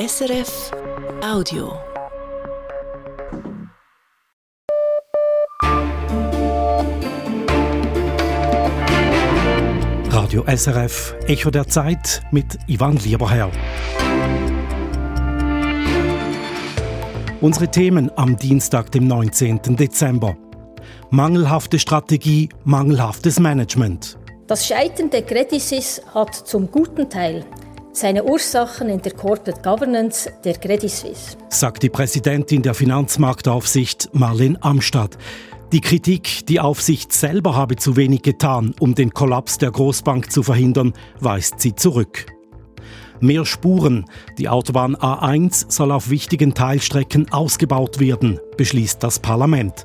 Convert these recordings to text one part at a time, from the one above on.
SRF Audio. Radio SRF Echo der Zeit mit Ivan Lieberherr. Unsere Themen am Dienstag, dem 19. Dezember. Mangelhafte Strategie, mangelhaftes Management. Das Scheitern der Credit Suisse hat zum guten Teil seine Ursachen in der Corporate Governance der Credit Suisse, sagt die Präsidentin der Finanzmarktaufsicht Marlene Amstadt. Die Kritik, die Aufsicht selber habe zu wenig getan, um den Kollaps der Großbank zu verhindern, weist sie zurück. Mehr Spuren. Die Autobahn A1 soll auf wichtigen Teilstrecken ausgebaut werden, beschließt das Parlament.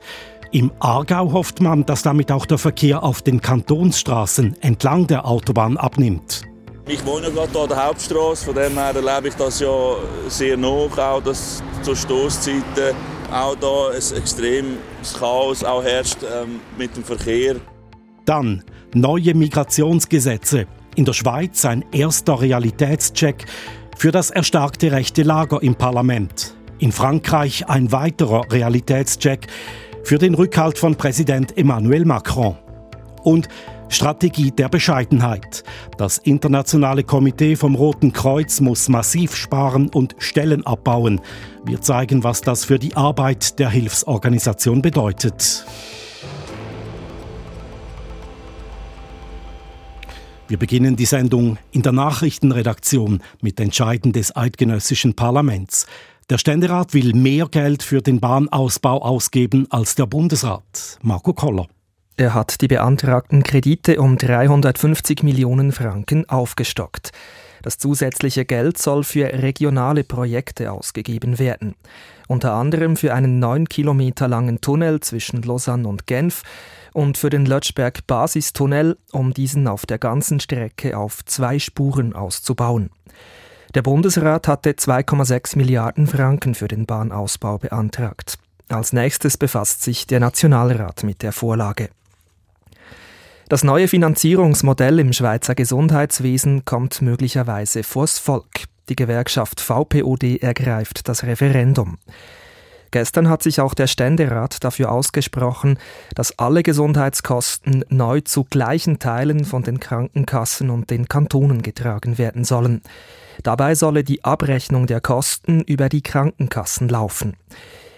Im Aargau hofft man, dass damit auch der Verkehr auf den Kantonsstraßen entlang der Autobahn abnimmt. Ich wohne gerade hier an der Hauptstraße, von dem her erlebe ich das ja sehr noch, auch dass zur Stoßzeiten auch da ein extremes Chaos auch herrscht ähm, mit dem Verkehr. Dann neue Migrationsgesetze. In der Schweiz ein erster Realitätscheck für das erstarkte rechte Lager im Parlament. In Frankreich ein weiterer Realitätscheck für den Rückhalt von Präsident Emmanuel Macron. Und Strategie der Bescheidenheit. Das internationale Komitee vom Roten Kreuz muss massiv sparen und Stellen abbauen. Wir zeigen, was das für die Arbeit der Hilfsorganisation bedeutet. Wir beginnen die Sendung in der Nachrichtenredaktion mit Entscheiden des eidgenössischen Parlaments. Der Ständerat will mehr Geld für den Bahnausbau ausgeben als der Bundesrat. Marco Koller. Er hat die beantragten Kredite um 350 Millionen Franken aufgestockt. Das zusätzliche Geld soll für regionale Projekte ausgegeben werden. Unter anderem für einen neun Kilometer langen Tunnel zwischen Lausanne und Genf und für den Lötschberg-Basistunnel, um diesen auf der ganzen Strecke auf zwei Spuren auszubauen. Der Bundesrat hatte 2,6 Milliarden Franken für den Bahnausbau beantragt. Als nächstes befasst sich der Nationalrat mit der Vorlage. Das neue Finanzierungsmodell im Schweizer Gesundheitswesen kommt möglicherweise vors Volk. Die Gewerkschaft VPOD ergreift das Referendum. Gestern hat sich auch der Ständerat dafür ausgesprochen, dass alle Gesundheitskosten neu zu gleichen Teilen von den Krankenkassen und den Kantonen getragen werden sollen. Dabei solle die Abrechnung der Kosten über die Krankenkassen laufen.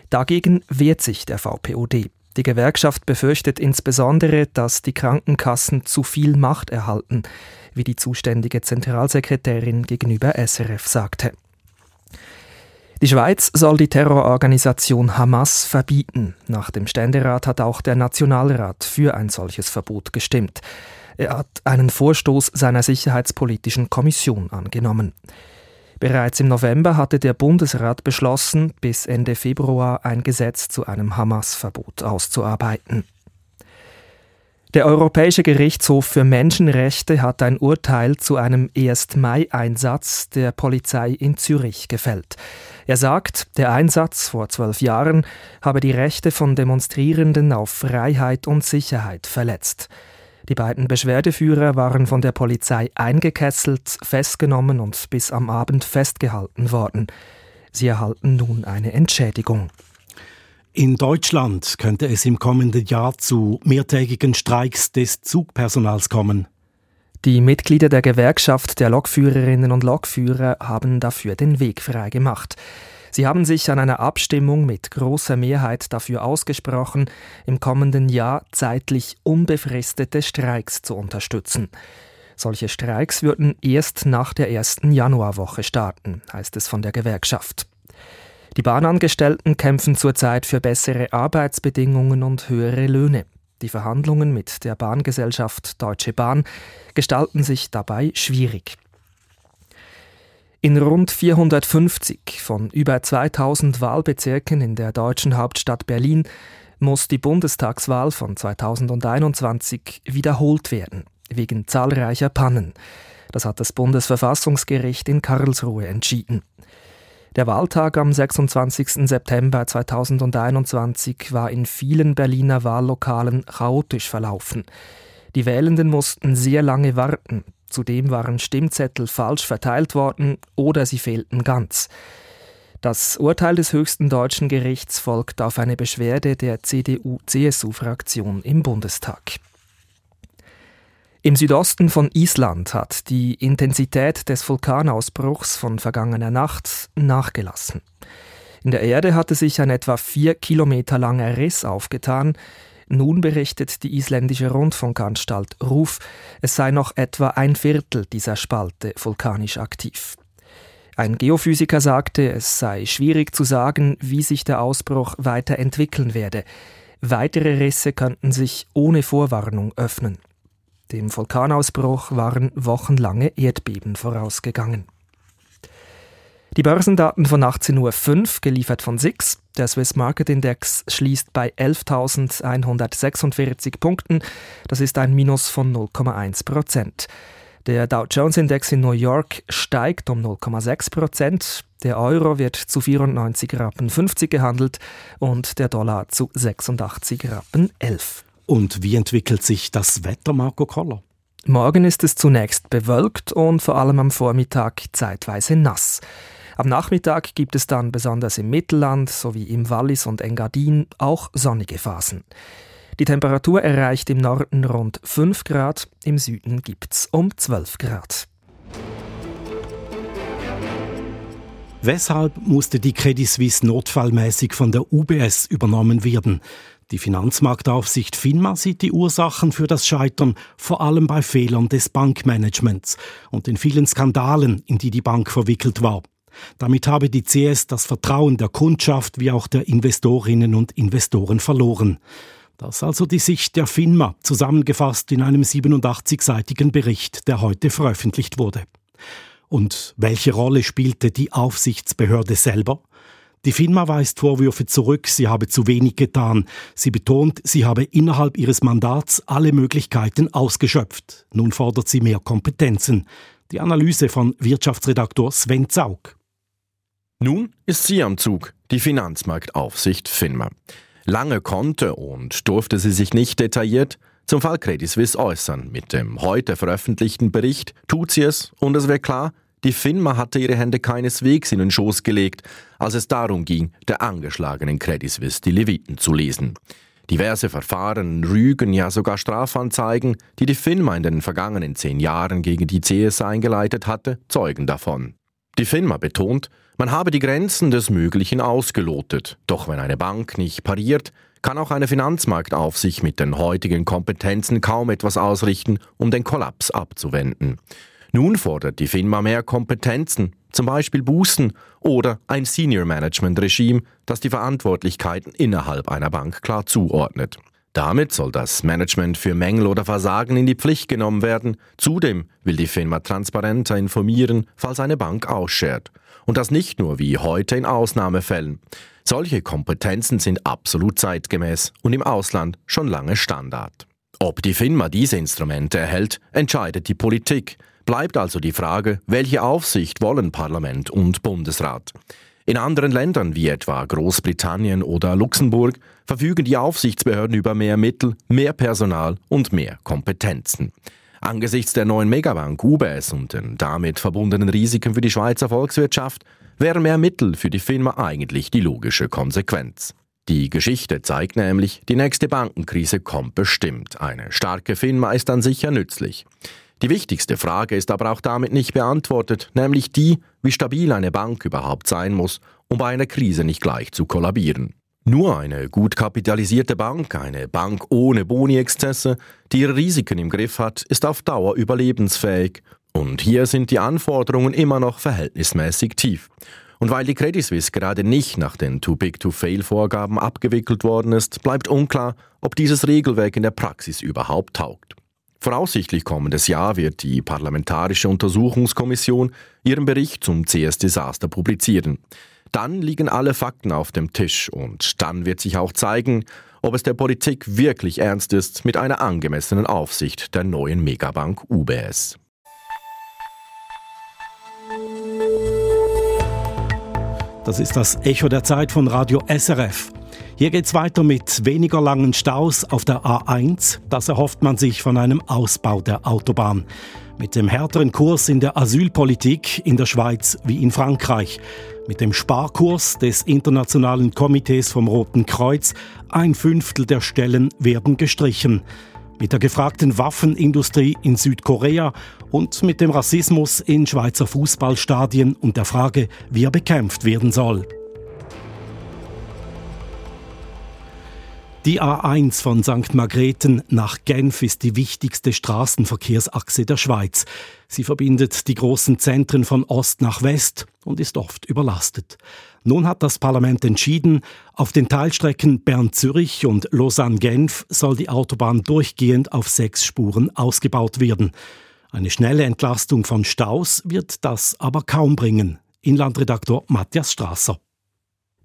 Dagegen wehrt sich der VPOD. Die Gewerkschaft befürchtet insbesondere, dass die Krankenkassen zu viel Macht erhalten, wie die zuständige Zentralsekretärin gegenüber SRF sagte. Die Schweiz soll die Terrororganisation Hamas verbieten. Nach dem Ständerat hat auch der Nationalrat für ein solches Verbot gestimmt. Er hat einen Vorstoß seiner Sicherheitspolitischen Kommission angenommen. Bereits im November hatte der Bundesrat beschlossen, bis Ende Februar ein Gesetz zu einem Hamas-Verbot auszuarbeiten. Der Europäische Gerichtshof für Menschenrechte hat ein Urteil zu einem 1. Mai-Einsatz der Polizei in Zürich gefällt. Er sagt, der Einsatz vor zwölf Jahren habe die Rechte von Demonstrierenden auf Freiheit und Sicherheit verletzt. Die beiden Beschwerdeführer waren von der Polizei eingekesselt, festgenommen und bis am Abend festgehalten worden. Sie erhalten nun eine Entschädigung. In Deutschland könnte es im kommenden Jahr zu mehrtägigen Streiks des Zugpersonals kommen. Die Mitglieder der Gewerkschaft der Lokführerinnen und Lokführer haben dafür den Weg freigemacht. Sie haben sich an einer Abstimmung mit großer Mehrheit dafür ausgesprochen, im kommenden Jahr zeitlich unbefristete Streiks zu unterstützen. Solche Streiks würden erst nach der ersten Januarwoche starten, heißt es von der Gewerkschaft. Die Bahnangestellten kämpfen zurzeit für bessere Arbeitsbedingungen und höhere Löhne. Die Verhandlungen mit der Bahngesellschaft Deutsche Bahn gestalten sich dabei schwierig. In rund 450 von über 2000 Wahlbezirken in der deutschen Hauptstadt Berlin muss die Bundestagswahl von 2021 wiederholt werden, wegen zahlreicher Pannen. Das hat das Bundesverfassungsgericht in Karlsruhe entschieden. Der Wahltag am 26. September 2021 war in vielen Berliner Wahllokalen chaotisch verlaufen. Die Wählenden mussten sehr lange warten. Zudem waren Stimmzettel falsch verteilt worden oder sie fehlten ganz. Das Urteil des höchsten deutschen Gerichts folgt auf eine Beschwerde der CDU-CSU-Fraktion im Bundestag. Im Südosten von Island hat die Intensität des Vulkanausbruchs von vergangener Nacht nachgelassen. In der Erde hatte sich ein etwa vier Kilometer langer Riss aufgetan. Nun berichtet die isländische Rundfunkanstalt RUF, es sei noch etwa ein Viertel dieser Spalte vulkanisch aktiv. Ein Geophysiker sagte, es sei schwierig zu sagen, wie sich der Ausbruch weiterentwickeln werde. Weitere Risse könnten sich ohne Vorwarnung öffnen. Dem Vulkanausbruch waren wochenlange Erdbeben vorausgegangen. Die Börsendaten von 18.05 Uhr, geliefert von SIX. Der Swiss Market Index schließt bei 11.146 Punkten. Das ist ein Minus von 0,1 Prozent. Der Dow Jones Index in New York steigt um 0,6 Prozent. Der Euro wird zu 94 Rappen 50 gehandelt und der Dollar zu 86 Rappen 11. Und wie entwickelt sich das Wetter, Marco Koller? Morgen ist es zunächst bewölkt und vor allem am Vormittag zeitweise nass. Am Nachmittag gibt es dann besonders im Mittelland sowie im Wallis und Engadin auch sonnige Phasen. Die Temperatur erreicht im Norden rund 5 Grad, im Süden gibt es um 12 Grad. Weshalb musste die Credit Suisse notfallmäßig von der UBS übernommen werden? Die Finanzmarktaufsicht FINMA sieht die Ursachen für das Scheitern vor allem bei Fehlern des Bankmanagements und den vielen Skandalen, in die die Bank verwickelt war. Damit habe die CS das Vertrauen der Kundschaft wie auch der Investorinnen und Investoren verloren. Das also die Sicht der FINMA, zusammengefasst in einem 87-seitigen Bericht, der heute veröffentlicht wurde. Und welche Rolle spielte die Aufsichtsbehörde selber? Die FINMA weist Vorwürfe zurück, sie habe zu wenig getan. Sie betont, sie habe innerhalb ihres Mandats alle Möglichkeiten ausgeschöpft. Nun fordert sie mehr Kompetenzen. Die Analyse von Wirtschaftsredaktor Sven Zaug. Nun ist sie am Zug, die Finanzmarktaufsicht FINMA. Lange konnte und durfte sie sich nicht detailliert zum Fall Credit Suisse äußern. Mit dem heute veröffentlichten Bericht tut sie es und es wird klar, die FINMA hatte ihre Hände keineswegs in den Schoß gelegt, als es darum ging, der angeschlagenen Credit Suisse die Leviten zu lesen. Diverse Verfahren, Rügen, ja sogar Strafanzeigen, die die FINMA in den vergangenen zehn Jahren gegen die CS eingeleitet hatte, zeugen davon. Die FINMA betont, man habe die Grenzen des Möglichen ausgelotet. Doch wenn eine Bank nicht pariert, kann auch eine Finanzmarktaufsicht mit den heutigen Kompetenzen kaum etwas ausrichten, um den Kollaps abzuwenden. Nun fordert die FINMA mehr Kompetenzen, zum Beispiel Bußen oder ein Senior Management Regime, das die Verantwortlichkeiten innerhalb einer Bank klar zuordnet. Damit soll das Management für Mängel oder Versagen in die Pflicht genommen werden. Zudem will die FINMA transparenter informieren, falls eine Bank ausschert. Und das nicht nur wie heute in Ausnahmefällen. Solche Kompetenzen sind absolut zeitgemäß und im Ausland schon lange Standard. Ob die FINMA diese Instrumente erhält, entscheidet die Politik. Bleibt also die Frage, welche Aufsicht wollen Parlament und Bundesrat? In anderen Ländern wie etwa Großbritannien oder Luxemburg verfügen die Aufsichtsbehörden über mehr Mittel, mehr Personal und mehr Kompetenzen. Angesichts der neuen Megabank UBS und den damit verbundenen Risiken für die Schweizer Volkswirtschaft wären mehr Mittel für die Firma eigentlich die logische Konsequenz. Die Geschichte zeigt nämlich, die nächste Bankenkrise kommt bestimmt. Eine starke Firma ist dann sicher nützlich. Die wichtigste Frage ist aber auch damit nicht beantwortet, nämlich die, wie stabil eine Bank überhaupt sein muss, um bei einer Krise nicht gleich zu kollabieren. Nur eine gut kapitalisierte Bank, eine Bank ohne Boni-Exzesse, die ihre Risiken im Griff hat, ist auf Dauer überlebensfähig. Und hier sind die Anforderungen immer noch verhältnismäßig tief. Und weil die Credit Suisse gerade nicht nach den Too Big to Fail Vorgaben abgewickelt worden ist, bleibt unklar, ob dieses Regelwerk in der Praxis überhaupt taugt. Voraussichtlich kommendes Jahr wird die Parlamentarische Untersuchungskommission ihren Bericht zum CS-Desaster publizieren. Dann liegen alle Fakten auf dem Tisch und dann wird sich auch zeigen, ob es der Politik wirklich ernst ist mit einer angemessenen Aufsicht der neuen Megabank UBS. Das ist das Echo der Zeit von Radio SRF. Hier geht's weiter mit weniger langen Staus auf der A1. Das erhofft man sich von einem Ausbau der Autobahn. Mit dem härteren Kurs in der Asylpolitik in der Schweiz wie in Frankreich. Mit dem Sparkurs des Internationalen Komitees vom Roten Kreuz ein Fünftel der Stellen werden gestrichen. Mit der gefragten Waffenindustrie in Südkorea und mit dem Rassismus in Schweizer Fußballstadien und der Frage, wie er bekämpft werden soll. Die A1 von St. Margrethen nach Genf ist die wichtigste Straßenverkehrsachse der Schweiz. Sie verbindet die großen Zentren von Ost nach West und ist oft überlastet. Nun hat das Parlament entschieden, auf den Teilstrecken Bern-Zürich und Lausanne-Genf soll die Autobahn durchgehend auf sechs Spuren ausgebaut werden. Eine schnelle Entlastung von Staus wird das aber kaum bringen. Inlandredaktor Matthias Strasser.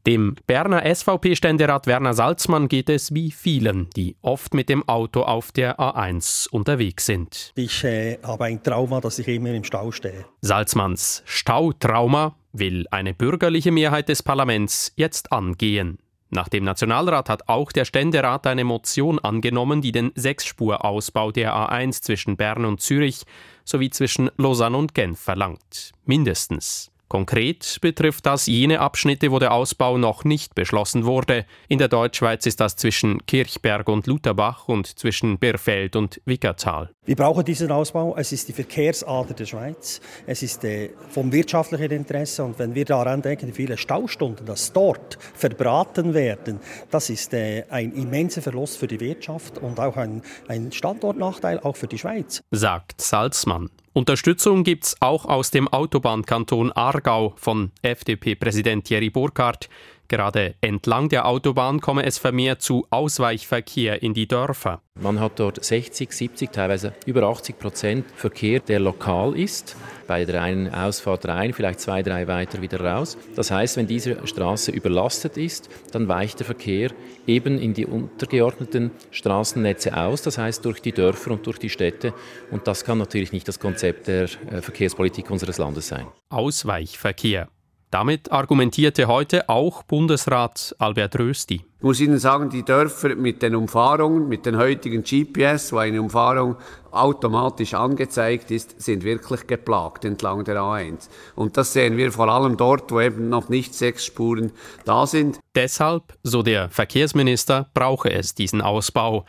Dem Berner SVP-Ständerat Werner Salzmann geht es wie vielen, die oft mit dem Auto auf der A1 unterwegs sind. Ich äh, habe ein Trauma, dass ich immer im Stau stehe. Salzmanns Stautrauma will eine bürgerliche Mehrheit des Parlaments jetzt angehen. Nach dem Nationalrat hat auch der Ständerat eine Motion angenommen, die den Sechsspurausbau der A1 zwischen Bern und Zürich sowie zwischen Lausanne und Genf verlangt. Mindestens. Konkret betrifft das jene Abschnitte, wo der Ausbau noch nicht beschlossen wurde. In der Deutschschweiz ist das zwischen Kirchberg und Lutherbach und zwischen Birfeld und Wickertal. Wir brauchen diesen Ausbau. Es ist die Verkehrsader der Schweiz. Es ist äh, vom wirtschaftlichen Interesse. Und wenn wir daran denken, wie viele Staustunden das dort verbraten werden, das ist äh, ein immenser Verlust für die Wirtschaft und auch ein, ein Standortnachteil auch für die Schweiz. Sagt Salzmann. Unterstützung gibt's auch aus dem Autobahnkanton Aargau von FDP-Präsident Thierry Burkhardt. Gerade entlang der Autobahn komme es vermehrt zu Ausweichverkehr in die Dörfer. Man hat dort 60, 70, teilweise über 80 Prozent Verkehr, der lokal ist. Bei der einen Ausfahrt rein, vielleicht zwei, drei weiter wieder raus. Das heißt, wenn diese Straße überlastet ist, dann weicht der Verkehr eben in die untergeordneten Straßennetze aus, das heißt durch die Dörfer und durch die Städte. Und das kann natürlich nicht das Konzept der äh, Verkehrspolitik unseres Landes sein. Ausweichverkehr. Damit argumentierte heute auch Bundesrat Albert Rösti. Ich muss Ihnen sagen, die Dörfer mit den Umfahrungen, mit den heutigen GPS, wo eine Umfahrung automatisch angezeigt ist, sind wirklich geplagt entlang der A1. Und das sehen wir vor allem dort, wo eben noch nicht sechs Spuren da sind. Deshalb, so der Verkehrsminister, brauche es diesen Ausbau.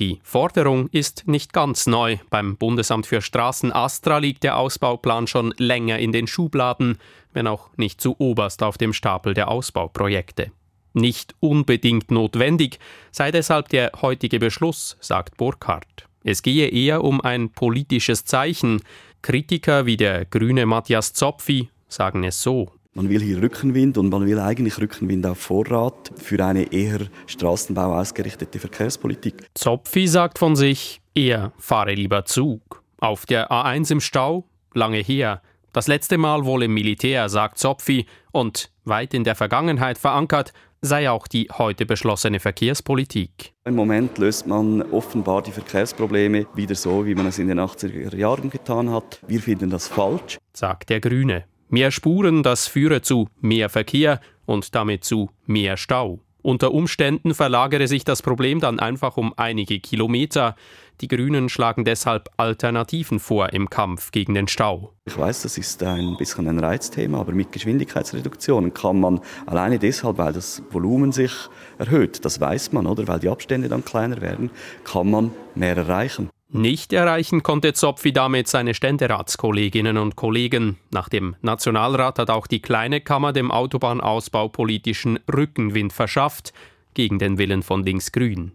Die Forderung ist nicht ganz neu. Beim Bundesamt für Straßen Astra liegt der Ausbauplan schon länger in den Schubladen, wenn auch nicht zu oberst auf dem Stapel der Ausbauprojekte. Nicht unbedingt notwendig sei deshalb der heutige Beschluss, sagt Burkhardt. Es gehe eher um ein politisches Zeichen. Kritiker wie der grüne Matthias Zopfi sagen es so. Man will hier Rückenwind und man will eigentlich Rückenwind auf Vorrat für eine eher Straßenbau ausgerichtete Verkehrspolitik. Zopfi sagt von sich, er fahre lieber Zug. Auf der A1 im Stau, lange her. Das letzte Mal wohl im Militär, sagt Zopfi, und weit in der Vergangenheit verankert, sei auch die heute beschlossene Verkehrspolitik. Im Moment löst man offenbar die Verkehrsprobleme wieder so, wie man es in den 80er Jahren getan hat. Wir finden das falsch, sagt der Grüne. Mehr Spuren, das führe zu mehr Verkehr und damit zu mehr Stau. Unter Umständen verlagere sich das Problem dann einfach um einige Kilometer. Die Grünen schlagen deshalb Alternativen vor im Kampf gegen den Stau. Ich weiß, das ist ein bisschen ein Reizthema, aber mit Geschwindigkeitsreduktionen kann man alleine deshalb, weil das Volumen sich erhöht, das weiß man, oder weil die Abstände dann kleiner werden, kann man mehr erreichen. Nicht erreichen konnte Zopfi damit seine Ständeratskolleginnen und Kollegen. Nach dem Nationalrat hat auch die kleine Kammer dem Autobahnausbau politischen Rückenwind verschafft, gegen den Willen von Linksgrün.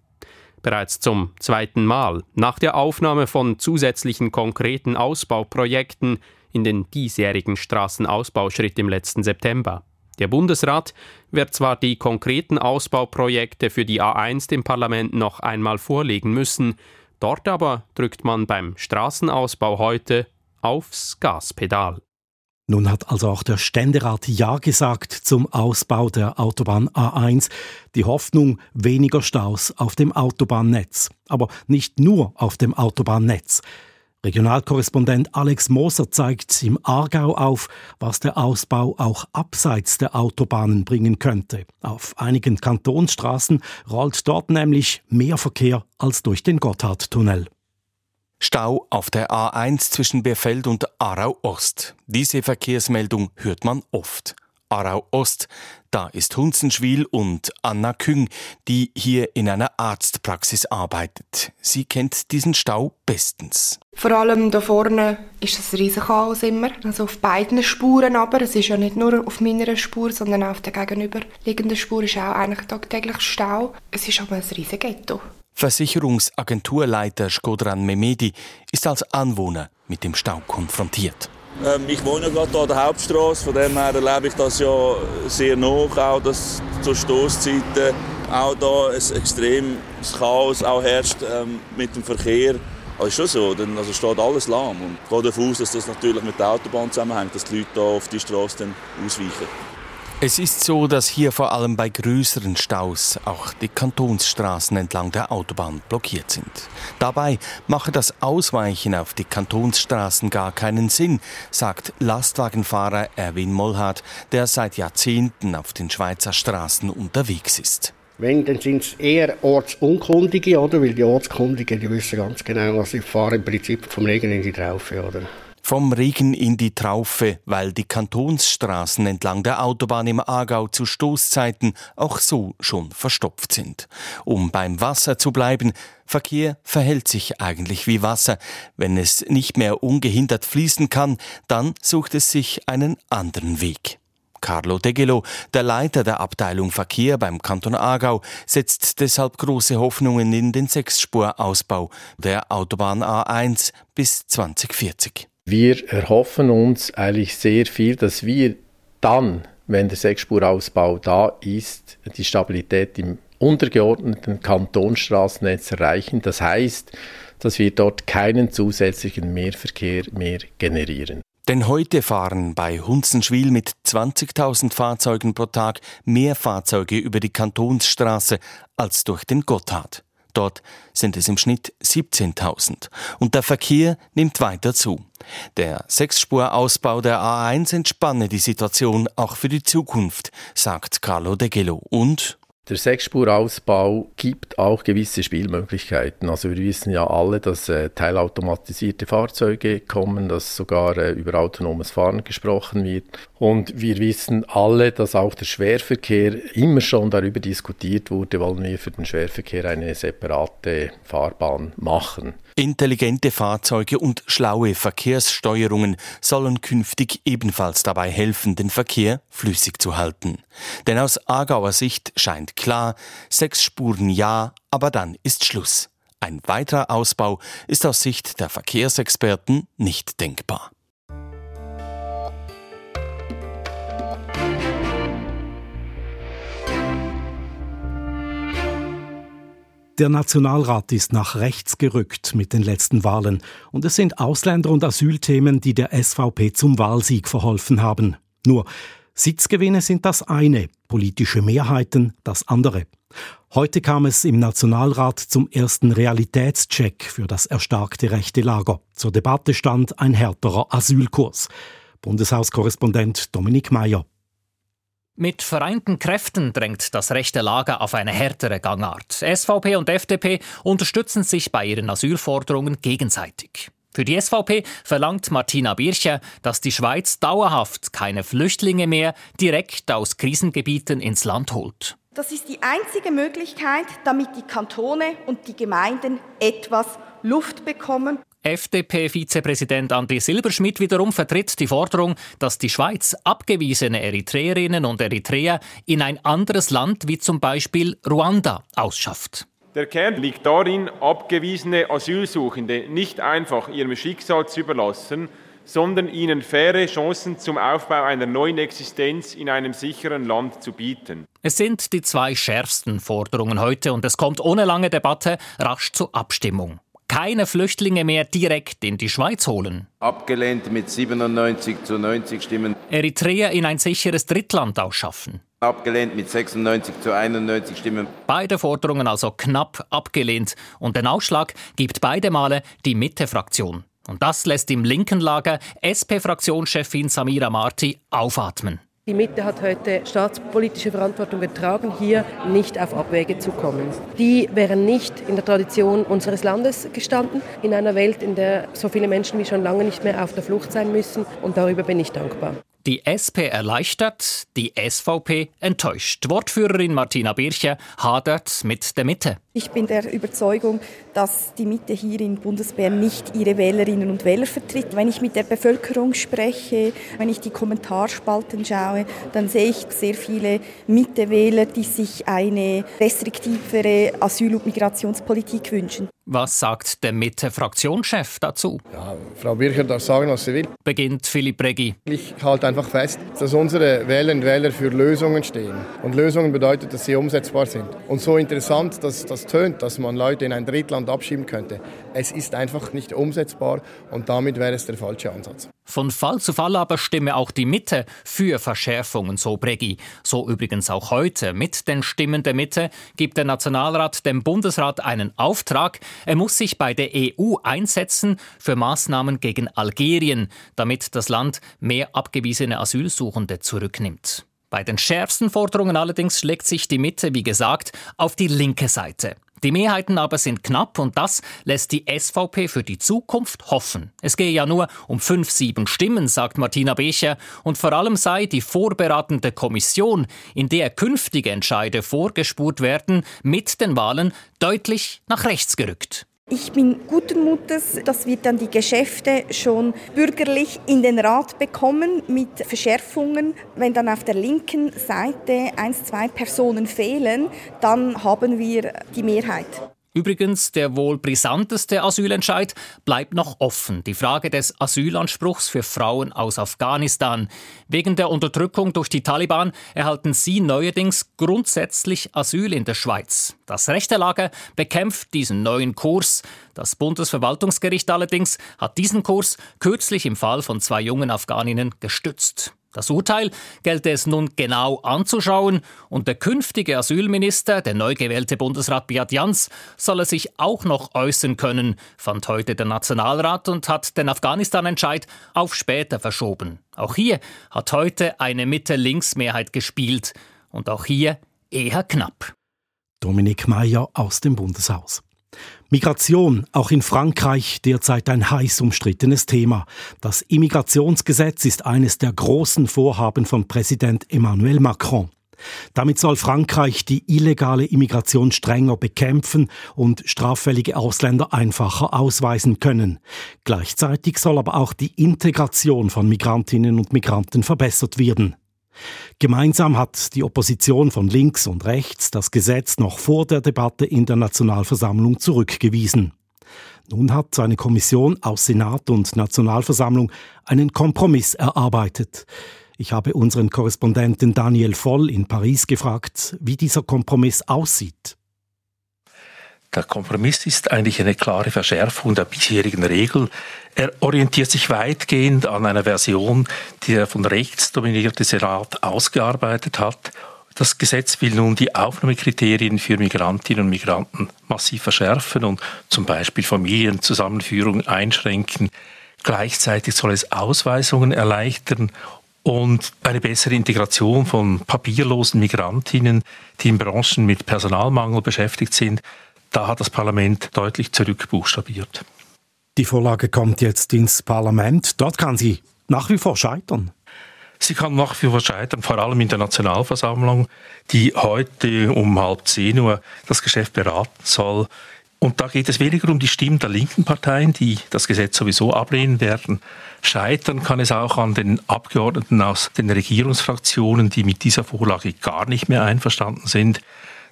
Bereits zum zweiten Mal, nach der Aufnahme von zusätzlichen konkreten Ausbauprojekten in den diesjährigen Straßenausbauschritt im letzten September. Der Bundesrat wird zwar die konkreten Ausbauprojekte für die A1 dem Parlament noch einmal vorlegen müssen, Dort aber drückt man beim Straßenausbau heute aufs Gaspedal. Nun hat also auch der Ständerat Ja gesagt zum Ausbau der Autobahn A1. Die Hoffnung weniger Staus auf dem Autobahnnetz. Aber nicht nur auf dem Autobahnnetz. Regionalkorrespondent Alex Moser zeigt im Aargau auf, was der Ausbau auch abseits der Autobahnen bringen könnte. Auf einigen Kantonsstraßen rollt dort nämlich mehr Verkehr als durch den Gotthardtunnel. Stau auf der A1 zwischen Befeld und Aarau Ost. Diese Verkehrsmeldung hört man oft. Aarau Ost. Da ist Hunzenschwil und Anna Küng, die hier in einer Arztpraxis arbeitet. Sie kennt diesen Stau bestens. Vor allem da vorne ist es Riesenchaos immer, also auf beiden Spuren aber. Es ist ja nicht nur auf meiner Spur, sondern auch auf der gegenüberliegenden Spur ist auch eigentlich tagtäglich Stau. Es ist aber ein riesen Ghetto. Versicherungsagenturleiter Skodran Memedi ist als Anwohner mit dem Stau konfrontiert. Ähm, ich wohne gerade hier an der Hauptstraße, von dem her erlebe ich das ja sehr noch, auch dass zur Stoßzeiten auch da ein extremes Chaos auch herrscht ähm, mit dem Verkehr. Das ist schon so, dann also steht alles lahm und ich gehe davon aus, dass das natürlich mit der Autobahn zusammenhängt, dass die Leute da auf die Straße ausweichen. Es ist so, dass hier vor allem bei größeren Staus auch die Kantonsstraßen entlang der Autobahn blockiert sind. Dabei mache das Ausweichen auf die Kantonsstraßen gar keinen Sinn, sagt Lastwagenfahrer Erwin Mollhardt, der seit Jahrzehnten auf den Schweizer Straßen unterwegs ist. Wenn, dann sind es eher Ortsunkundige, oder? Weil die Ortskundigen, die wissen ganz genau, was sie fahren, im Prinzip vom Regen in die Traufe, oder? Vom Regen in die Traufe, weil die Kantonsstraßen entlang der Autobahn im Aargau zu Stoßzeiten auch so schon verstopft sind. Um beim Wasser zu bleiben, Verkehr verhält sich eigentlich wie Wasser. Wenn es nicht mehr ungehindert fließen kann, dann sucht es sich einen anderen Weg. Carlo Degelo, der Leiter der Abteilung Verkehr beim Kanton Aargau, setzt deshalb große Hoffnungen in den Sechsspurausbau der Autobahn A1 bis 2040. Wir erhoffen uns eigentlich sehr viel, dass wir dann, wenn der Sechsspurausbau da ist, die Stabilität im untergeordneten Kantonsstraßennetz erreichen. Das heißt, dass wir dort keinen zusätzlichen Mehrverkehr mehr generieren. Denn heute fahren bei Hunzenschwil mit 20.000 Fahrzeugen pro Tag mehr Fahrzeuge über die Kantonsstraße als durch den Gotthard. Dort sind es im Schnitt 17.000 und der Verkehr nimmt weiter zu. Der Sechsspurausbau der A1 entspanne die Situation auch für die Zukunft, sagt Carlo De Gelo. Und der Sechsspurausbau gibt auch gewisse Spielmöglichkeiten. Also wir wissen ja alle, dass äh, teilautomatisierte Fahrzeuge kommen, dass sogar äh, über autonomes Fahren gesprochen wird. Und wir wissen alle, dass auch der Schwerverkehr immer schon darüber diskutiert wurde, wollen wir für den Schwerverkehr eine separate Fahrbahn machen. Intelligente Fahrzeuge und schlaue Verkehrssteuerungen sollen künftig ebenfalls dabei helfen, den Verkehr flüssig zu halten. Denn aus Aargauer Sicht scheint klar, sechs Spuren ja, aber dann ist Schluss. Ein weiterer Ausbau ist aus Sicht der Verkehrsexperten nicht denkbar. Der Nationalrat ist nach rechts gerückt mit den letzten Wahlen und es sind Ausländer- und Asylthemen, die der SVP zum Wahlsieg verholfen haben. Nur Sitzgewinne sind das eine, politische Mehrheiten das andere. Heute kam es im Nationalrat zum ersten Realitätscheck für das erstarkte rechte Lager. Zur Debatte stand ein härterer Asylkurs. Bundeshauskorrespondent Dominik Mayer. Mit vereinten Kräften drängt das rechte Lager auf eine härtere Gangart. SVP und FDP unterstützen sich bei ihren Asylforderungen gegenseitig. Für die SVP verlangt Martina Bircher, dass die Schweiz dauerhaft keine Flüchtlinge mehr direkt aus Krisengebieten ins Land holt. Das ist die einzige Möglichkeit, damit die Kantone und die Gemeinden etwas Luft bekommen FDP-Vizepräsident André Silberschmidt wiederum vertritt die Forderung, dass die Schweiz abgewiesene Eritreerinnen und Eritreer in ein anderes Land wie zum Beispiel Ruanda ausschafft. Der Kern liegt darin, abgewiesene Asylsuchende nicht einfach ihrem Schicksal zu überlassen, sondern ihnen faire Chancen zum Aufbau einer neuen Existenz in einem sicheren Land zu bieten. Es sind die zwei schärfsten Forderungen heute und es kommt ohne lange Debatte rasch zur Abstimmung keine Flüchtlinge mehr direkt in die Schweiz holen. Abgelehnt mit 97 zu 90 Stimmen. Eritrea in ein sicheres Drittland ausschaffen. Abgelehnt mit 96 zu 91 Stimmen. Beide Forderungen also knapp abgelehnt. Und den Ausschlag gibt beide Male die Mitte-Fraktion. Und das lässt im linken Lager SP-Fraktionschefin Samira Marti aufatmen. Die Mitte hat heute staatspolitische Verantwortung getragen, hier nicht auf Abwege zu kommen. Die wären nicht in der Tradition unseres Landes gestanden, in einer Welt, in der so viele Menschen wie schon lange nicht mehr auf der Flucht sein müssen. Und darüber bin ich dankbar. Die SP erleichtert, die SVP enttäuscht. Wortführerin Martina Bircher hadert mit der Mitte. Ich bin der Überzeugung, dass die Mitte hier in Bundesbern nicht ihre Wählerinnen und Wähler vertritt. Wenn ich mit der Bevölkerung spreche, wenn ich die Kommentarspalten schaue, dann sehe ich sehr viele Mitte-Wähler, die sich eine restriktivere Asyl- und Migrationspolitik wünschen. Was sagt der Mitte-Fraktionschef dazu? Ja, Frau Bircher darf sagen, was sie will. Beginnt Philipp Regi. Ich halte einfach fest, dass unsere Wählerinnen und Wähler für Lösungen stehen. Und Lösungen bedeutet, dass sie umsetzbar sind. Und so interessant, dass das tönt, dass man Leute in ein Drittland abschieben könnte. Es ist einfach nicht umsetzbar und damit wäre es der falsche Ansatz. Von Fall zu Fall aber stimme auch die Mitte für Verschärfungen, so Breggi. So übrigens auch heute. Mit den Stimmen der Mitte gibt der Nationalrat dem Bundesrat einen Auftrag. Er muss sich bei der EU einsetzen für Maßnahmen gegen Algerien, damit das Land mehr abgewiesene Asylsuchende zurücknimmt. Bei den schärfsten Forderungen allerdings schlägt sich die Mitte, wie gesagt, auf die linke Seite. Die Mehrheiten aber sind knapp und das lässt die SVP für die Zukunft hoffen. Es gehe ja nur um fünf, sieben Stimmen, sagt Martina Becher, und vor allem sei die vorberatende Kommission, in der künftige Entscheide vorgespurt werden, mit den Wahlen deutlich nach rechts gerückt. Ich bin guten Mutes, dass wir dann die Geschäfte schon bürgerlich in den Rat bekommen mit Verschärfungen. Wenn dann auf der linken Seite eins, zwei Personen fehlen, dann haben wir die Mehrheit. Übrigens, der wohl brisanteste Asylentscheid bleibt noch offen. Die Frage des Asylanspruchs für Frauen aus Afghanistan. Wegen der Unterdrückung durch die Taliban erhalten sie neuerdings grundsätzlich Asyl in der Schweiz. Das rechte Lager bekämpft diesen neuen Kurs. Das Bundesverwaltungsgericht allerdings hat diesen Kurs kürzlich im Fall von zwei jungen Afghaninnen gestützt. Das Urteil gelte es nun genau anzuschauen und der künftige Asylminister, der neu gewählte Bundesrat Beat Jans, solle sich auch noch äußern können, fand heute der Nationalrat und hat den Afghanistan-Entscheid auf später verschoben. Auch hier hat heute eine Mitte-Links-Mehrheit gespielt und auch hier eher knapp. Dominik Mayer aus dem Bundeshaus. Migration, auch in Frankreich derzeit ein heiß umstrittenes Thema. Das Immigrationsgesetz ist eines der großen Vorhaben von Präsident Emmanuel Macron. Damit soll Frankreich die illegale Immigration strenger bekämpfen und straffällige Ausländer einfacher ausweisen können. Gleichzeitig soll aber auch die Integration von Migrantinnen und Migranten verbessert werden. Gemeinsam hat die Opposition von links und rechts das Gesetz noch vor der Debatte in der Nationalversammlung zurückgewiesen. Nun hat seine Kommission aus Senat und Nationalversammlung einen Kompromiss erarbeitet. Ich habe unseren Korrespondenten Daniel Voll in Paris gefragt, wie dieser Kompromiss aussieht. Der Kompromiss ist eigentlich eine klare Verschärfung der bisherigen Regel. Er orientiert sich weitgehend an einer Version, die der von rechts dominierte Senat ausgearbeitet hat. Das Gesetz will nun die Aufnahmekriterien für Migrantinnen und Migranten massiv verschärfen und zum Beispiel Familienzusammenführung einschränken. Gleichzeitig soll es Ausweisungen erleichtern und eine bessere Integration von papierlosen Migrantinnen, die in Branchen mit Personalmangel beschäftigt sind, da hat das Parlament deutlich zurückbuchstabiert. Die Vorlage kommt jetzt ins Parlament. Dort kann sie nach wie vor scheitern. Sie kann nach wie vor scheitern, vor allem in der Nationalversammlung, die heute um halb zehn Uhr das Geschäft beraten soll. Und da geht es weniger um die Stimmen der linken Parteien, die das Gesetz sowieso ablehnen werden. Scheitern kann es auch an den Abgeordneten aus den Regierungsfraktionen, die mit dieser Vorlage gar nicht mehr einverstanden sind.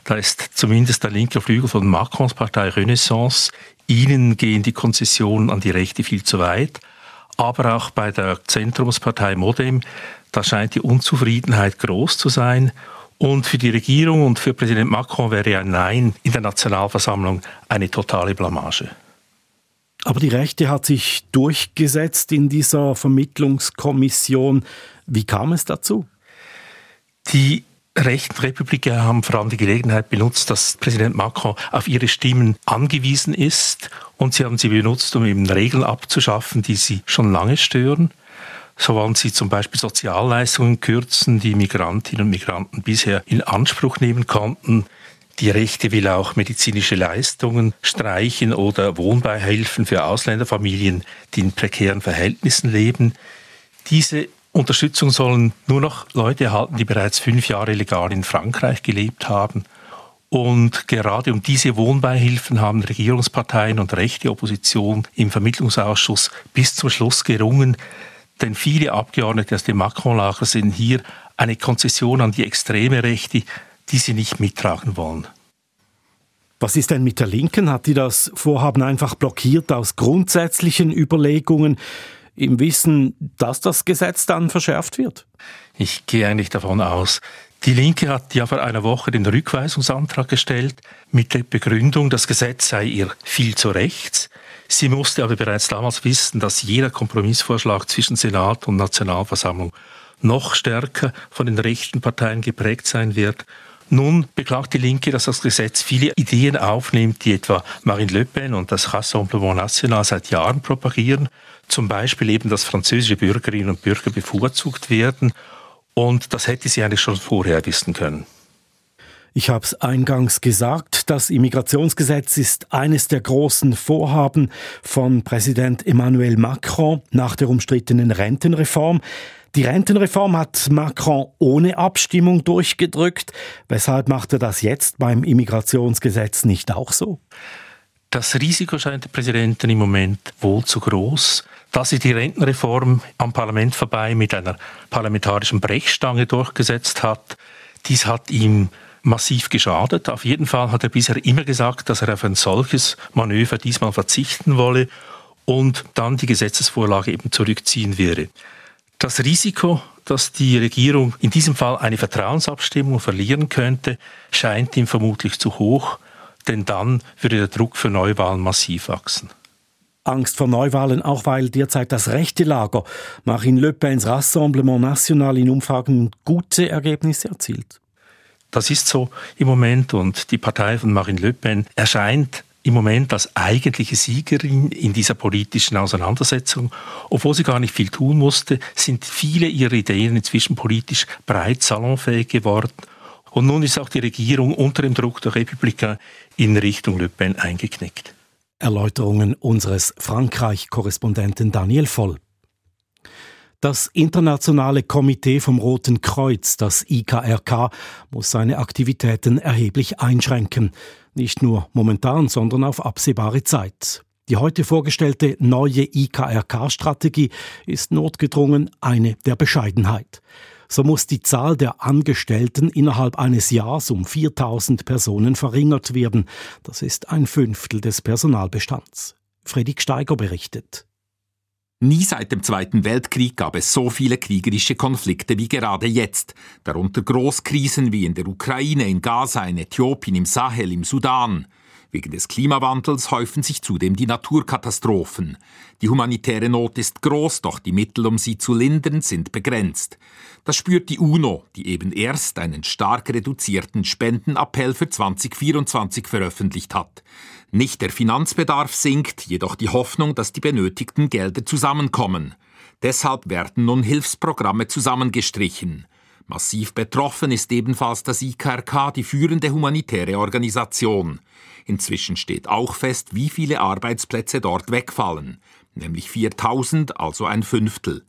Da ist zumindest der linke Flügel von Macrons Partei Renaissance. Ihnen gehen die Konzessionen an die Rechte viel zu weit. Aber auch bei der Zentrumspartei Modem, da scheint die Unzufriedenheit groß zu sein. Und für die Regierung und für Präsident Macron wäre ein Nein in der Nationalversammlung eine totale Blamage. Aber die Rechte hat sich durchgesetzt in dieser Vermittlungskommission. Wie kam es dazu? Die rechten Republiker haben vor allem die Gelegenheit benutzt, dass Präsident Macron auf ihre Stimmen angewiesen ist und sie haben sie benutzt, um eben Regeln abzuschaffen, die sie schon lange stören. So wollen sie zum Beispiel Sozialleistungen kürzen, die Migrantinnen und Migranten bisher in Anspruch nehmen konnten. Die Rechte will auch medizinische Leistungen streichen oder Wohnbeihilfen für Ausländerfamilien, die in prekären Verhältnissen leben. Diese Unterstützung sollen nur noch Leute erhalten, die bereits fünf Jahre legal in Frankreich gelebt haben. Und gerade um diese Wohnbeihilfen haben Regierungsparteien und rechte Opposition im Vermittlungsausschuss bis zum Schluss gerungen. Denn viele Abgeordnete aus dem Macron-Lager sehen hier eine Konzession an die extreme Rechte, die sie nicht mittragen wollen. Was ist denn mit der Linken? Hat die das Vorhaben einfach blockiert aus grundsätzlichen Überlegungen? Im Wissen, dass das Gesetz dann verschärft wird? Ich gehe eigentlich davon aus. Die Linke hat ja vor einer Woche den Rückweisungsantrag gestellt mit der Begründung, das Gesetz sei ihr viel zu rechts. Sie musste aber bereits damals wissen, dass jeder Kompromissvorschlag zwischen Senat und Nationalversammlung noch stärker von den rechten Parteien geprägt sein wird. Nun beklagt die Linke, dass das Gesetz viele Ideen aufnimmt, die etwa Marine Le Pen und das Rassemblement National seit Jahren propagieren zum Beispiel eben, dass französische Bürgerinnen und Bürger bevorzugt werden. Und das hätte sie eigentlich schon vorher wissen können. Ich habe es eingangs gesagt, das Immigrationsgesetz ist eines der großen Vorhaben von Präsident Emmanuel Macron nach der umstrittenen Rentenreform. Die Rentenreform hat Macron ohne Abstimmung durchgedrückt. Weshalb macht er das jetzt beim Immigrationsgesetz nicht auch so? Das Risiko scheint der Präsidenten im Moment wohl zu groß dass sie die Rentenreform am Parlament vorbei mit einer parlamentarischen Brechstange durchgesetzt hat. Dies hat ihm massiv geschadet. Auf jeden Fall hat er bisher immer gesagt, dass er auf ein solches Manöver diesmal verzichten wolle und dann die Gesetzesvorlage eben zurückziehen würde. Das Risiko, dass die Regierung in diesem Fall eine Vertrauensabstimmung verlieren könnte, scheint ihm vermutlich zu hoch, denn dann würde der Druck für Neuwahlen massiv wachsen. Angst vor Neuwahlen, auch weil derzeit das rechte Lager Marine Le Pens Rassemblement National in Umfragen gute Ergebnisse erzielt. Das ist so im Moment und die Partei von Marine Le Pen erscheint im Moment als eigentliche Siegerin in dieser politischen Auseinandersetzung. Obwohl sie gar nicht viel tun musste, sind viele ihrer Ideen inzwischen politisch breit salonfähig geworden. Und nun ist auch die Regierung unter dem Druck der Republikaner in Richtung Le Pen eingeknickt. Erläuterungen unseres Frankreich-Korrespondenten Daniel Voll. Das Internationale Komitee vom Roten Kreuz, das IKRK, muss seine Aktivitäten erheblich einschränken. Nicht nur momentan, sondern auf absehbare Zeit. Die heute vorgestellte neue IKRK-Strategie ist notgedrungen eine der Bescheidenheit so muss die Zahl der Angestellten innerhalb eines Jahres um 4000 Personen verringert werden. Das ist ein Fünftel des Personalbestands. Fredrik Steiger berichtet. Nie seit dem Zweiten Weltkrieg gab es so viele kriegerische Konflikte wie gerade jetzt, darunter Großkrisen wie in der Ukraine, in Gaza, in Äthiopien, im Sahel, im Sudan. Wegen des Klimawandels häufen sich zudem die Naturkatastrophen. Die humanitäre Not ist groß, doch die Mittel, um sie zu lindern, sind begrenzt. Das spürt die UNO, die eben erst einen stark reduzierten Spendenappell für 2024 veröffentlicht hat. Nicht der Finanzbedarf sinkt, jedoch die Hoffnung, dass die benötigten Gelder zusammenkommen. Deshalb werden nun Hilfsprogramme zusammengestrichen. Massiv betroffen ist ebenfalls das IKRK, die führende humanitäre Organisation. Inzwischen steht auch fest, wie viele Arbeitsplätze dort wegfallen, nämlich 4000, also ein Fünftel.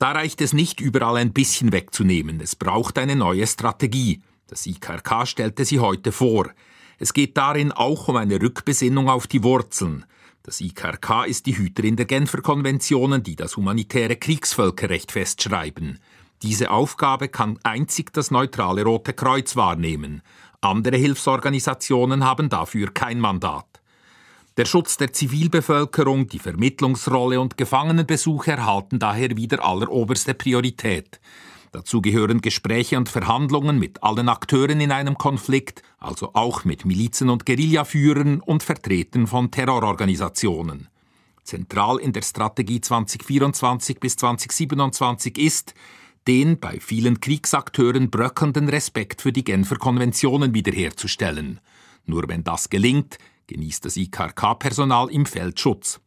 Da reicht es nicht, überall ein bisschen wegzunehmen, es braucht eine neue Strategie. Das IKRK stellte sie heute vor. Es geht darin auch um eine Rückbesinnung auf die Wurzeln. Das IKRK ist die Hüterin der Genfer Konventionen, die das humanitäre Kriegsvölkerrecht festschreiben. Diese Aufgabe kann einzig das neutrale Rote Kreuz wahrnehmen. Andere Hilfsorganisationen haben dafür kein Mandat. Der Schutz der Zivilbevölkerung, die Vermittlungsrolle und Gefangenenbesuche erhalten daher wieder alleroberste Priorität. Dazu gehören Gespräche und Verhandlungen mit allen Akteuren in einem Konflikt, also auch mit Milizen und Guerillaführern und Vertretern von Terrororganisationen. Zentral in der Strategie 2024 bis 2027 ist, den bei vielen Kriegsakteuren bröckelnden Respekt für die Genfer Konventionen wiederherzustellen. Nur wenn das gelingt, genießt das IKK-Personal im Feld Schutz.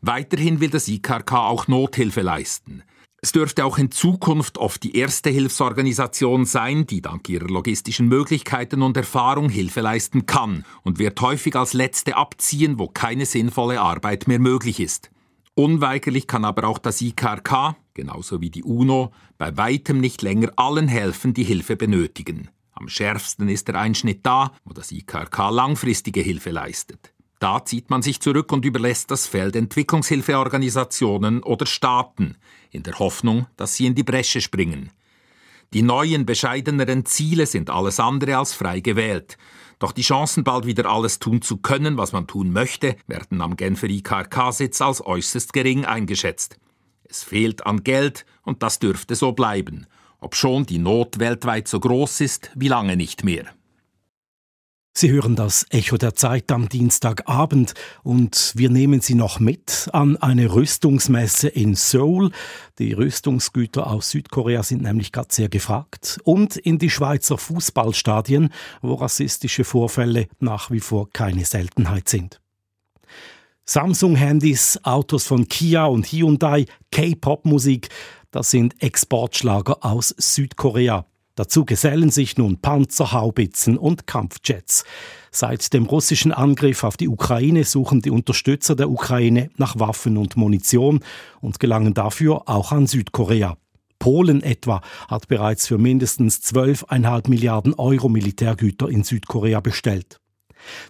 Weiterhin will das IKRK auch Nothilfe leisten. Es dürfte auch in Zukunft oft die erste Hilfsorganisation sein, die dank ihrer logistischen Möglichkeiten und Erfahrung Hilfe leisten kann und wird häufig als letzte abziehen, wo keine sinnvolle Arbeit mehr möglich ist. Unweigerlich kann aber auch das IKRK, genauso wie die UNO, bei weitem nicht länger allen helfen, die Hilfe benötigen. Am schärfsten ist der Einschnitt da, wo das IKRK langfristige Hilfe leistet. Da zieht man sich zurück und überlässt das Feld Entwicklungshilfeorganisationen oder Staaten, in der Hoffnung, dass sie in die Bresche springen. Die neuen, bescheideneren Ziele sind alles andere als frei gewählt. Doch die Chancen, bald wieder alles tun zu können, was man tun möchte, werden am Genfer IKRK-Sitz als äußerst gering eingeschätzt. Es fehlt an Geld und das dürfte so bleiben, obschon die Not weltweit so groß ist wie lange nicht mehr. Sie hören das Echo der Zeit am Dienstagabend und wir nehmen Sie noch mit an eine Rüstungsmesse in Seoul. Die Rüstungsgüter aus Südkorea sind nämlich gerade sehr gefragt. Und in die Schweizer Fußballstadien, wo rassistische Vorfälle nach wie vor keine Seltenheit sind. Samsung-Handys, Autos von Kia und Hyundai, K-Pop-Musik, das sind Exportschlager aus Südkorea. Dazu gesellen sich nun Panzer, Haubitzen und Kampfjets. Seit dem russischen Angriff auf die Ukraine suchen die Unterstützer der Ukraine nach Waffen und Munition und gelangen dafür auch an Südkorea. Polen etwa hat bereits für mindestens 12,5 Milliarden Euro Militärgüter in Südkorea bestellt.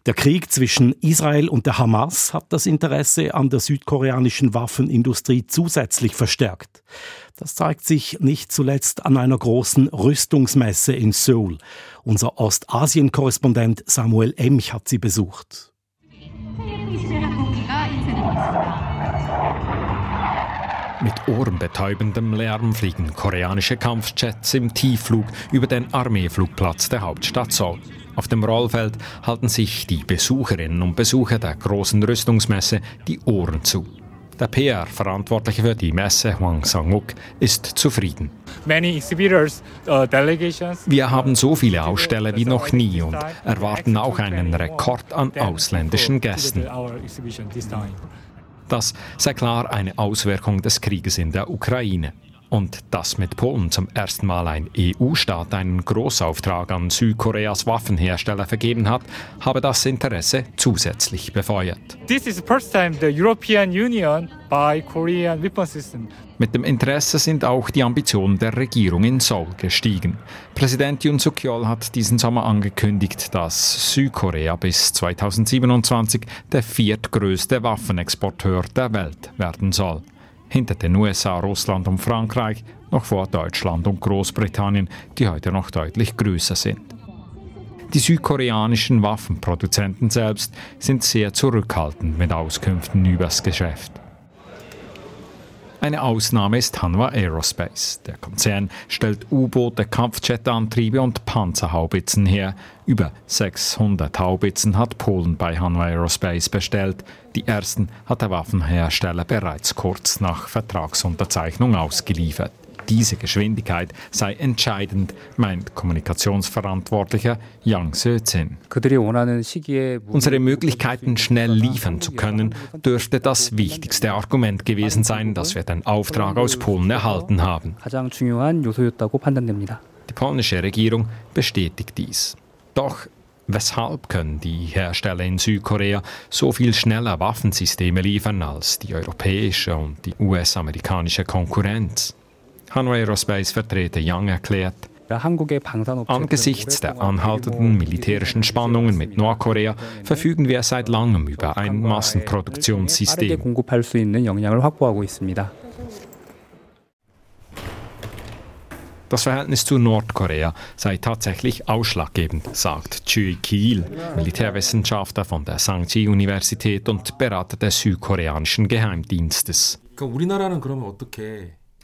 Der Krieg zwischen Israel und der Hamas hat das Interesse an der südkoreanischen Waffenindustrie zusätzlich verstärkt. Das zeigt sich nicht zuletzt an einer großen Rüstungsmesse in Seoul. Unser Ostasien-Korrespondent Samuel Emch hat sie besucht. Mit ohrenbetäubendem Lärm fliegen koreanische Kampfjets im Tiefflug über den Armeeflugplatz der Hauptstadt Seoul. Auf dem Rollfeld halten sich die Besucherinnen und Besucher der großen Rüstungsmesse die Ohren zu. Der PR-Verantwortliche für die Messe, Hwang Sang-uk, ist zufrieden. Uh, Wir haben so viele Aussteller wie noch nie und erwarten auch einen Rekord an ausländischen Gästen. Das sei klar eine Auswirkung des Krieges in der Ukraine. Und dass mit Polen zum ersten Mal ein EU-Staat einen Großauftrag an Südkoreas Waffenhersteller vergeben hat, habe das Interesse zusätzlich befeuert. This is the first time the European Union buy Korean weapon system. Mit dem Interesse sind auch die Ambitionen der Regierung in Seoul gestiegen. Präsident Yoon Suk-yeol hat diesen Sommer angekündigt, dass Südkorea bis 2027 der viertgrößte Waffenexporteur der Welt werden soll hinter den USA, Russland und Frankreich noch vor Deutschland und Großbritannien, die heute noch deutlich größer sind. Die südkoreanischen Waffenproduzenten selbst sind sehr zurückhaltend mit Auskünften übers Geschäft. Eine Ausnahme ist Hanwha Aerospace. Der Konzern stellt U-Boote, Kampfjetantriebe und Panzerhaubitzen her. Über 600 Haubitzen hat Polen bei Hanwha Aerospace bestellt. Die ersten hat der Waffenhersteller bereits kurz nach Vertragsunterzeichnung ausgeliefert. Diese Geschwindigkeit sei entscheidend, meint Kommunikationsverantwortlicher Yang Sözin. Unsere Möglichkeiten, schnell liefern zu können, dürfte das wichtigste Argument gewesen sein, dass wir den Auftrag aus Polen erhalten haben. Die polnische Regierung bestätigt dies. Doch Weshalb können die Hersteller in Südkorea so viel schneller Waffensysteme liefern als die europäische und die US-amerikanische Konkurrenz? Hanwha Aerospace Vertreter Young erklärt, Angesichts der anhaltenden militärischen Spannungen mit Nordkorea verfügen wir seit langem über ein Massenproduktionssystem. Das Verhältnis zu Nordkorea sei tatsächlich ausschlaggebend, sagt Chui Kiil, Militärwissenschaftler von der Sangji-Universität und Berater des südkoreanischen Geheimdienstes.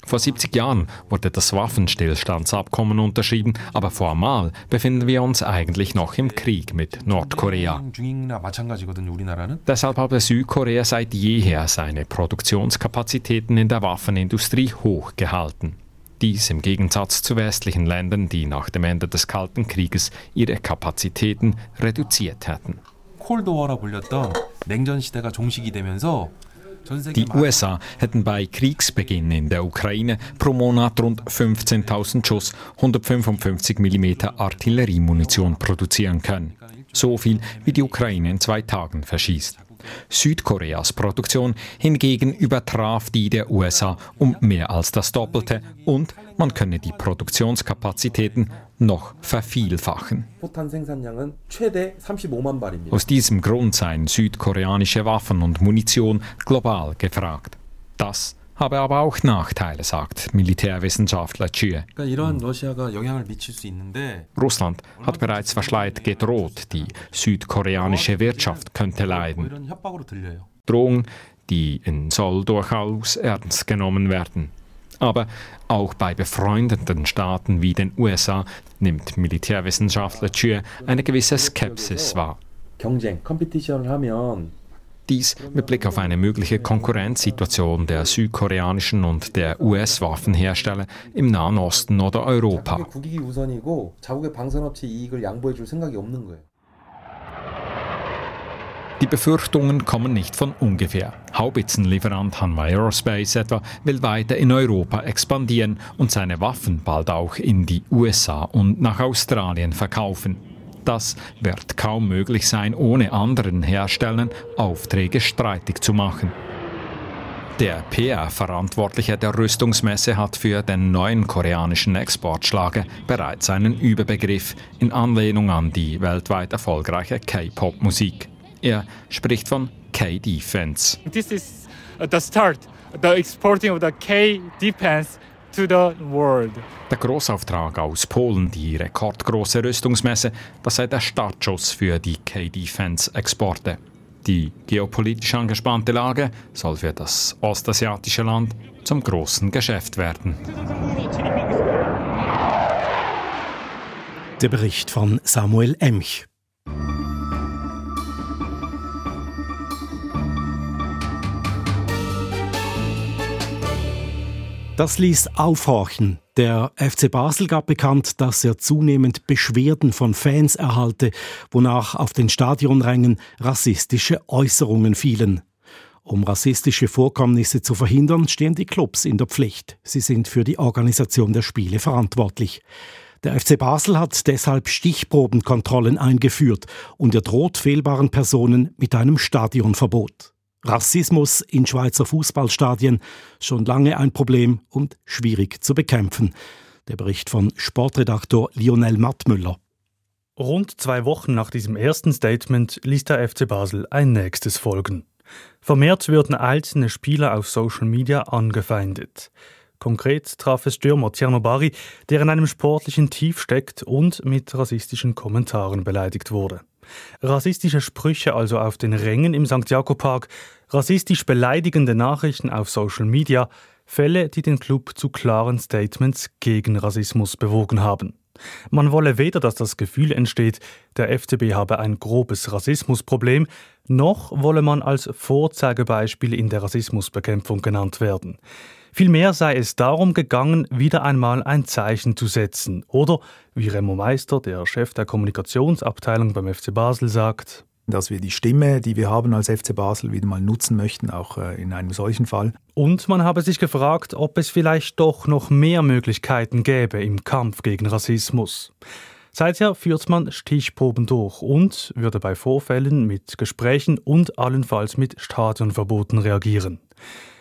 Vor 70 Jahren wurde das Waffenstillstandsabkommen unterschrieben, aber formal befinden wir uns eigentlich noch im Krieg mit Nordkorea. Deshalb habe Südkorea seit jeher seine Produktionskapazitäten in der Waffenindustrie hochgehalten. Dies im Gegensatz zu westlichen Ländern, die nach dem Ende des Kalten Krieges ihre Kapazitäten reduziert hätten. 콜드워라 불렸던 냉전 시대가 종식이 되면서 Die USA hätten bei Kriegsbeginn in der Ukraine pro Monat rund 15.000 Schuss 155 mm Artilleriemunition produzieren können. So viel wie die Ukraine in zwei Tagen verschießt. Südkoreas Produktion hingegen übertraf die der USA um mehr als das Doppelte und man könne die Produktionskapazitäten noch vervielfachen. Aus diesem Grund seien südkoreanische Waffen und Munition global gefragt. Das habe aber auch Nachteile, sagt Militärwissenschaftler Chue. Russland hat bereits verschleiert gedroht, die südkoreanische Wirtschaft könnte leiden. Drohungen, die in Seoul durchaus ernst genommen werden. Aber auch bei befreundeten Staaten wie den USA nimmt Militärwissenschaftler Chue eine gewisse Skepsis wahr. Dies mit Blick auf eine mögliche Konkurrenzsituation der südkoreanischen und der US-Waffenhersteller im Nahen Osten oder Europa. Die Befürchtungen kommen nicht von ungefähr. Haubitzenlieferant Hanwha Aerospace etwa will weiter in Europa expandieren und seine Waffen bald auch in die USA und nach Australien verkaufen. Das wird kaum möglich sein, ohne anderen Herstellern Aufträge streitig zu machen. Der PR-Verantwortliche der Rüstungsmesse hat für den neuen koreanischen Exportschlager bereits einen Überbegriff in Anlehnung an die weltweit erfolgreiche K-Pop-Musik. Er spricht von K-Defense. This is the start, the exporting of the K-Defense to the world. Der Großauftrag aus Polen, die rekordgroße Rüstungsmesse, das sei der Startschuss für die K-Defense-Exporte. Die geopolitisch angespannte Lage soll für das ostasiatische Land zum großen Geschäft werden. Der Bericht von Samuel Emch. Das ließ aufhorchen. Der FC Basel gab bekannt, dass er zunehmend Beschwerden von Fans erhalte, wonach auf den Stadionrängen rassistische Äußerungen fielen. Um rassistische Vorkommnisse zu verhindern, stehen die Clubs in der Pflicht. Sie sind für die Organisation der Spiele verantwortlich. Der FC Basel hat deshalb Stichprobenkontrollen eingeführt und er droht fehlbaren Personen mit einem Stadionverbot. Rassismus in Schweizer Fußballstadien schon lange ein Problem und schwierig zu bekämpfen. Der Bericht von Sportredaktor Lionel Mattmüller. Rund zwei Wochen nach diesem ersten Statement ließ der FC Basel ein nächstes folgen. Vermehrt würden einzelne Spieler auf Social Media angefeindet. Konkret traf es Stürmer Tierno Bari, der in einem sportlichen Tief steckt und mit rassistischen Kommentaren beleidigt wurde. Rassistische Sprüche also auf den Rängen im St. Jakob Park, rassistisch beleidigende Nachrichten auf Social Media, Fälle, die den Club zu klaren Statements gegen Rassismus bewogen haben. Man wolle weder, dass das Gefühl entsteht, der FCB habe ein grobes Rassismusproblem, noch wolle man als Vorzeigebeispiel in der Rassismusbekämpfung genannt werden. Vielmehr sei es darum gegangen, wieder einmal ein Zeichen zu setzen. Oder, wie Remo Meister, der Chef der Kommunikationsabteilung beim FC Basel, sagt, dass wir die Stimme, die wir haben als FC Basel, wieder mal nutzen möchten, auch äh, in einem solchen Fall. Und man habe sich gefragt, ob es vielleicht doch noch mehr Möglichkeiten gäbe im Kampf gegen Rassismus. Seither führt man Stichproben durch und würde bei Vorfällen mit Gesprächen und allenfalls mit Stadionverboten reagieren.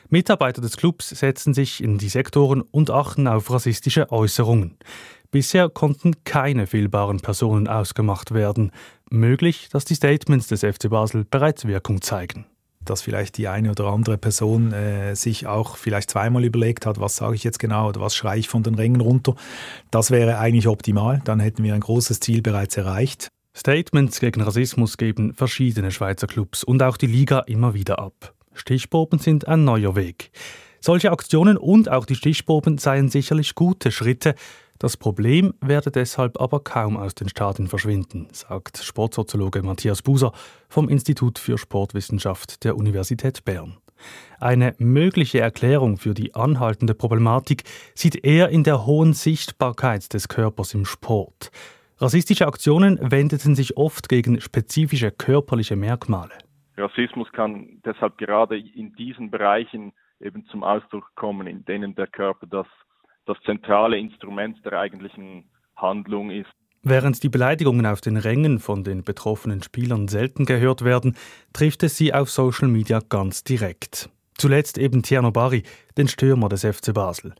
Mitarbeiter des Clubs setzen sich in die Sektoren und achten auf rassistische Äußerungen. Bisher konnten keine fehlbaren Personen ausgemacht werden. Möglich, dass die Statements des FC Basel bereits Wirkung zeigen dass vielleicht die eine oder andere Person äh, sich auch vielleicht zweimal überlegt hat, was sage ich jetzt genau oder was schreie ich von den Rängen runter. Das wäre eigentlich optimal. Dann hätten wir ein großes Ziel bereits erreicht. Statements gegen Rassismus geben verschiedene Schweizer Clubs und auch die Liga immer wieder ab. Stichproben sind ein neuer Weg. Solche Aktionen und auch die Stichproben seien sicherlich gute Schritte. Das Problem werde deshalb aber kaum aus den Staaten verschwinden, sagt Sportsoziologe Matthias Buser vom Institut für Sportwissenschaft der Universität Bern. Eine mögliche Erklärung für die anhaltende Problematik sieht er in der hohen Sichtbarkeit des Körpers im Sport. Rassistische Aktionen wendeten sich oft gegen spezifische körperliche Merkmale. Rassismus kann deshalb gerade in diesen Bereichen eben zum Ausdruck kommen, in denen der Körper das, das zentrale Instrument der eigentlichen Handlung ist. Während die Beleidigungen auf den Rängen von den betroffenen Spielern selten gehört werden, trifft es sie auf Social Media ganz direkt. Zuletzt eben Tierno Barry, den Stürmer des FC Basel.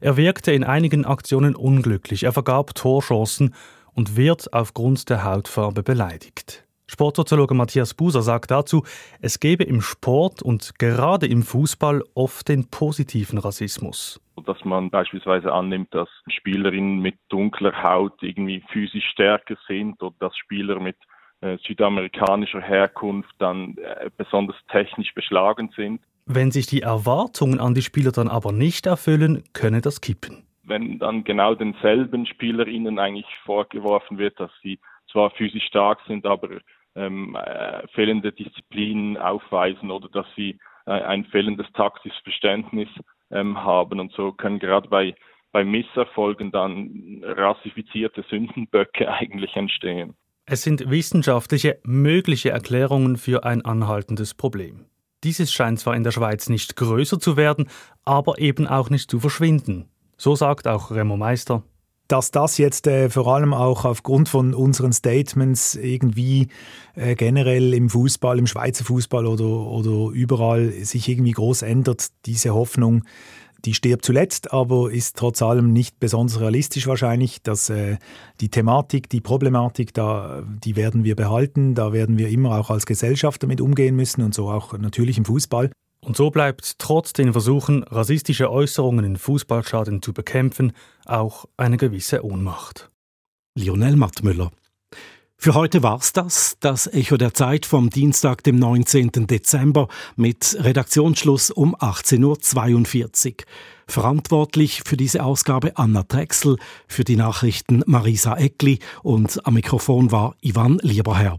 Er wirkte in einigen Aktionen unglücklich, er vergab Torchancen und wird aufgrund der Hautfarbe beleidigt. Sportsoziologe Matthias Buser sagt dazu, es gebe im Sport und gerade im Fußball oft den positiven Rassismus. Dass man beispielsweise annimmt, dass Spielerinnen mit dunkler Haut irgendwie physisch stärker sind oder dass Spieler mit äh, südamerikanischer Herkunft dann äh, besonders technisch beschlagen sind. Wenn sich die Erwartungen an die Spieler dann aber nicht erfüllen, könne das kippen. Wenn dann genau denselben Spielerinnen eigentlich vorgeworfen wird, dass sie zwar physisch stark sind, aber ähm, äh, fehlende Disziplin aufweisen oder dass sie äh, ein fehlendes taktisches Verständnis ähm, haben. Und so können gerade bei, bei Misserfolgen dann rassifizierte Sündenböcke eigentlich entstehen. Es sind wissenschaftliche mögliche Erklärungen für ein anhaltendes Problem. Dieses scheint zwar in der Schweiz nicht größer zu werden, aber eben auch nicht zu verschwinden. So sagt auch Remo Meister dass das jetzt äh, vor allem auch aufgrund von unseren Statements irgendwie äh, generell im Fußball, im Schweizer Fußball oder, oder überall sich irgendwie groß ändert, diese Hoffnung, die stirbt zuletzt, aber ist trotz allem nicht besonders realistisch wahrscheinlich, dass äh, die Thematik, die Problematik, da, die werden wir behalten, da werden wir immer auch als Gesellschaft damit umgehen müssen und so auch natürlich im Fußball. Und so bleibt trotz den Versuchen, rassistische Äußerungen in Fußballschaden zu bekämpfen, auch eine gewisse Ohnmacht. Lionel Mattmüller. Für heute war's das, das Echo der Zeit vom Dienstag, dem 19. Dezember mit Redaktionsschluss um 18.42 Uhr. Verantwortlich für diese Ausgabe Anna Drechsel, für die Nachrichten Marisa Eckli und am Mikrofon war Ivan Lieberherr.